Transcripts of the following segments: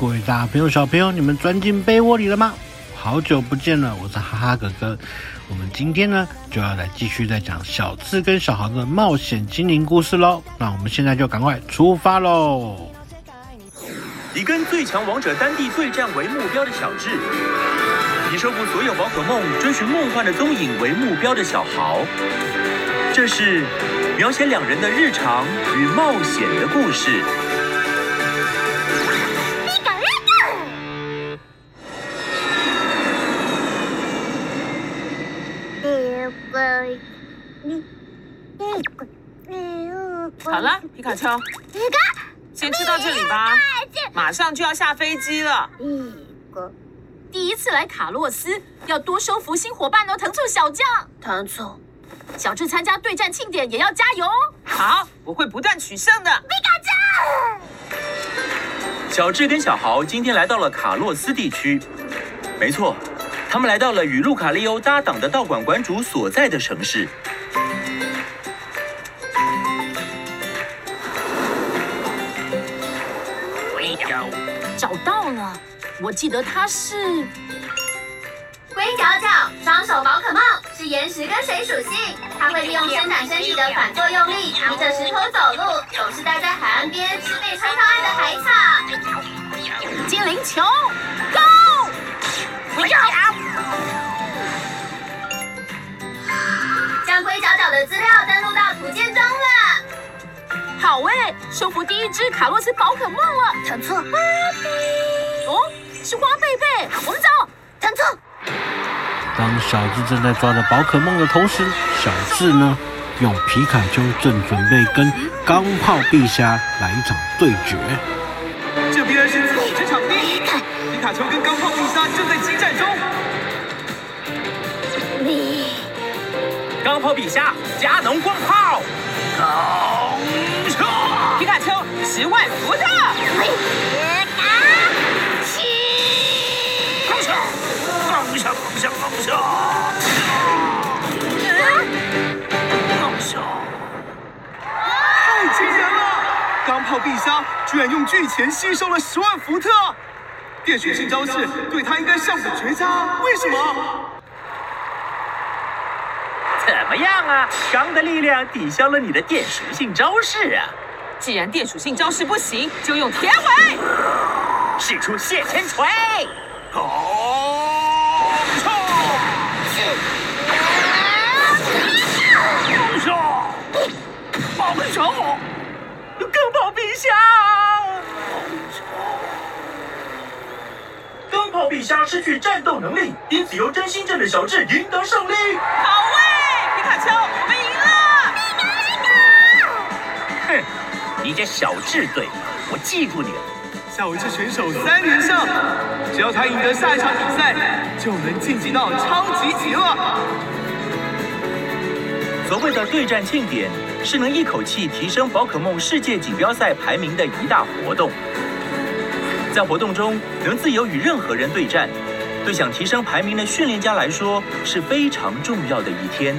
各位大朋友、小朋友，你们钻进被窝里了吗？好久不见了，我是哈哈哥哥。我们今天呢，就要来继续再讲小智跟小豪的冒险精灵故事喽。那我们现在就赶快出发喽！以跟最强王者丹帝对战为目标的小智，以收服所有宝可梦、追寻梦幻的踪影为目标的小豪，这是描写两人的日常与冒险的故事。好了，皮卡丘，先吃到这里吧，马上就要下飞机了。第一次来卡洛斯，要多收服新伙伴哦，藤醋小将。藤醋，小智参加对战庆典也要加油哦。好，我会不断取胜的。皮卡丘，小智跟小豪今天来到了卡洛斯地区，没错，他们来到了与路卡利欧搭档的道馆馆主所在的城市。找到了，我记得他是龟脚脚双手宝可梦，是岩石跟水属性。它会利用伸展身体的反作用力，提着石头走路，总是待在海岸边吃被穿上岸的海草。精灵球，Go！龟角的资料登录到图鉴中了。好诶，收服第一只卡洛斯宝可梦了。藤醋，哦，是花贝贝，我们走。弹错。当小智正在抓着宝可梦的同时，小智呢，用皮卡丘正准备跟钢炮陛下来一场对决。这边是组织场地，皮卡丘跟钢炮陛下正在激战中。你，钢炮陛下，加农光炮。皮卡丘十万伏特，放下，放下，放下，放下，放下！太惊人了！钢炮必杀居然用巨钳吸收了十万伏特，电属性招式对他应该上等绝佳，为什么？怎么样啊？钢的力量抵消了你的电属性招式啊！既然电属性招式不行，就用铁尾，使出蟹钳锤。好、哦，放手！放手！钢炮陛下！钢炮陛下失去战斗能力，因此由真心镇的小智赢得胜利。好喂，你这小智队，我记住你了。下一次选手三连胜，只要他赢得下一场比赛，就能晋级到超级级了。所谓的对战庆典，是能一口气提升宝可梦世界锦标赛排名的一大活动。在活动中，能自由与任何人对战，对想提升排名的训练家来说是非常重要的一天。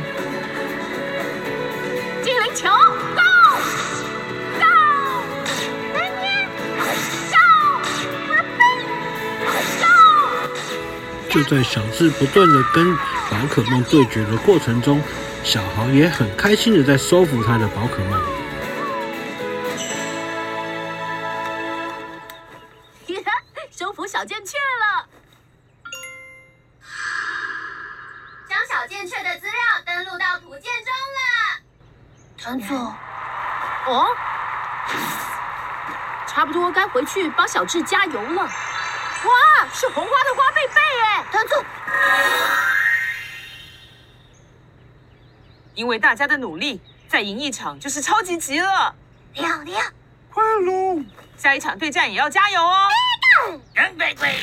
就在小智不断的跟宝可梦对决的过程中，小豪也很开心的在收服他的宝可梦。收服小剑雀了，将小剑雀的资料登录到图鉴中了。藤醋，哦，差不多该回去帮小智加油了。哇，是红花的花贝贝哎，藤醋。因为大家的努力，再赢一场就是超级级了。亮亮，快喽！下一场对战也要加油哦。赶快快！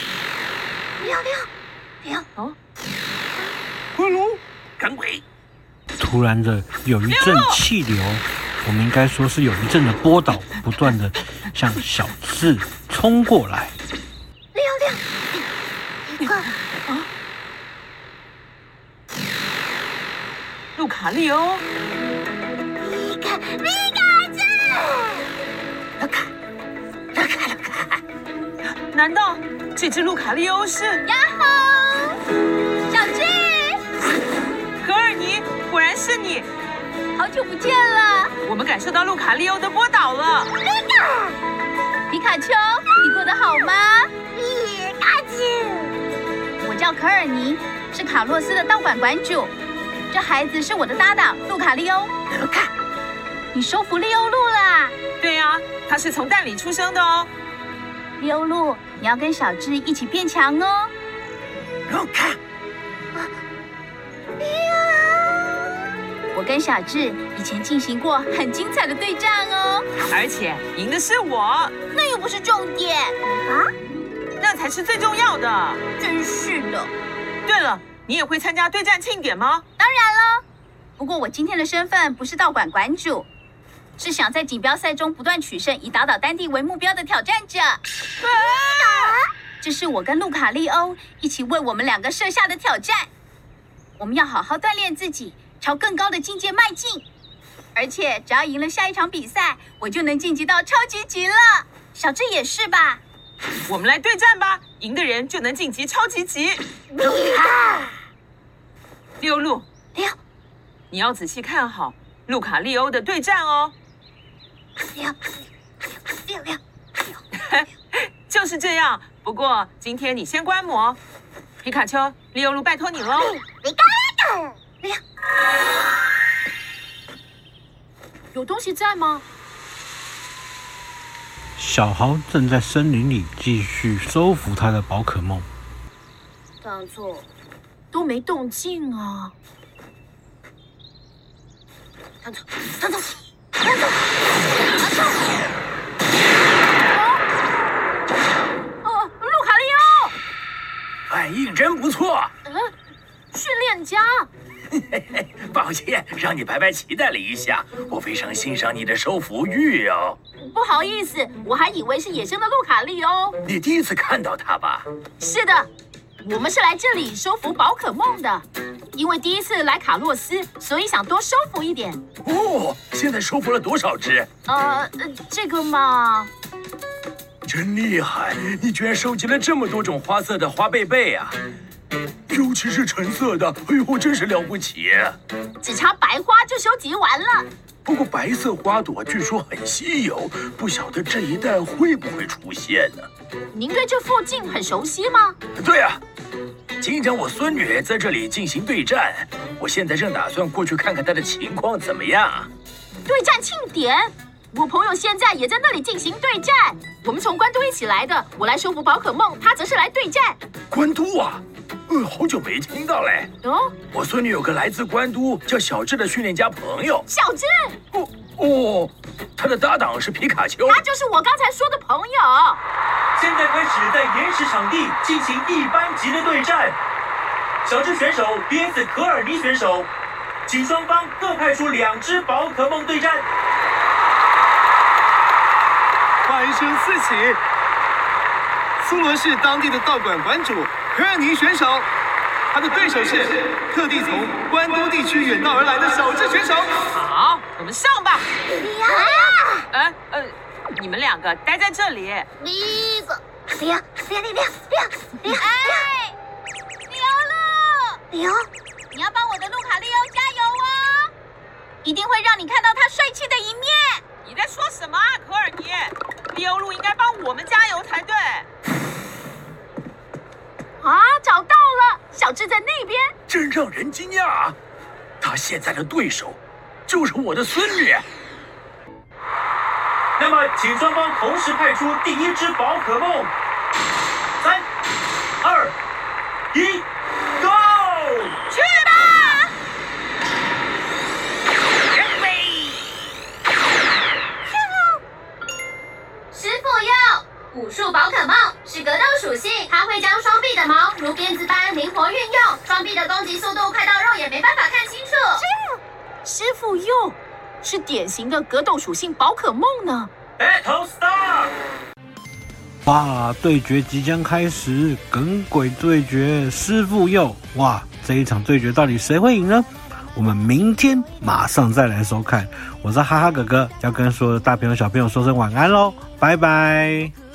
亮亮，亮哦！快喽！赶鬼！突然的有一阵气流，我们应该说是有一阵的波导，不断的向小智冲过来。亮亮，一个啊！路卡利欧，皮卡皮卡丘，路卡，路卡路卡。难道这只路卡利欧是？呀吼！小智，格尔尼，果然是你！好久不见了。我们感受到路卡利欧的波导了。皮卡丘，你过得好吗？皮卡丘，我叫可尔尼，是卡洛斯的道馆馆主。这孩子是我的搭档路卡利欧。路卡，你收服利欧路啦？对呀，他是从蛋里出生的哦。利欧路，你要跟小智一起变强哦。路卡，我跟小智以前进行过很精彩的对战哦。而且赢的是我，那又不是重点啊，那才是最重要的。真是的。对了，你也会参加对战庆典吗？当然了。不过我今天的身份不是道馆馆主。是想在锦标赛中不断取胜，以打倒丹帝为目标的挑战者。啊！这是我跟路卡利欧一起为我们两个设下的挑战。我们要好好锻炼自己，朝更高的境界迈进。而且只要赢了下一场比赛，我就能晋级到超级级了。小智也是吧？我们来对战吧，赢的人就能晋级超级级。六路，六，你要仔细看好路卡利欧的对战哦。就是这样。不过今天你先观摩，皮卡丘、利欧路，拜托你喽。皮卡丘，六，有东西在吗？小豪正在森林里继续收服他的宝可梦。当作都没动静啊。当作，当作。哦，路卡利欧，反应真不错。嗯，训练家。抱歉，让你白白期待了一下。我非常欣赏你的收服欲哦。不好意思，我还以为是野生的路卡利欧。你第一次看到它吧？是的，我们是来这里收服宝可梦的。因为第一次来卡洛斯，所以想多收服一点。哦，现在收服了多少只？呃，这个嘛，真厉害！你居然收集了这么多种花色的花贝贝啊！尤其是橙色的，哎呦，真是了不起！只差白花就收集完了。不过白色花朵据说很稀有，不晓得这一带会不会出现呢？您对这附近很熟悉吗？对啊。今天我孙女在这里进行对战，我现在正打算过去看看她的情况怎么样。对战庆典，我朋友现在也在那里进行对战。我们从关都一起来的，我来收服宝可梦，他则是来对战。关都啊，呃，好久没听到嘞。哦，我孙女有个来自关都叫小智的训练家朋友。小智？哦哦，他的搭档是皮卡丘。他就是我刚才说的朋友。现在开始在原始场地进行一般级的对战，小智选手 VS 可尔尼选手，请双方各派出两只宝可梦对战。欢声四起，苏罗是当地的道馆馆主可尔尼选手，他的对手是特地从关东地区远道而来的小智选手。好，我们上吧。呀！呃呃。你们两个待在这里。一个，两，两，两，两，两，哎，利欧路，李欧，你要帮我的路卡利欧加油哦！一定会让你看到我们加油才对。啊，找到了，小智在那边。真让人惊讶，他现在的对手就是我的孙女。那么，请双方同时派出第一只宝可梦。三、二、一，Go！去吧！师傅哟，武术宝可梦是格斗属性，它会将双臂的毛如鞭子般灵活运用，双臂的攻击速度快到肉眼没办法看清楚。师傅又。是典型的格斗属性宝可梦呢。Battle！哇，对决即将开始，耿鬼对决，师傅佑。哇，这一场对决到底谁会赢呢？我们明天马上再来收看。我是哈哈哥哥，要跟所有的大朋友小朋友说声晚安喽，拜拜。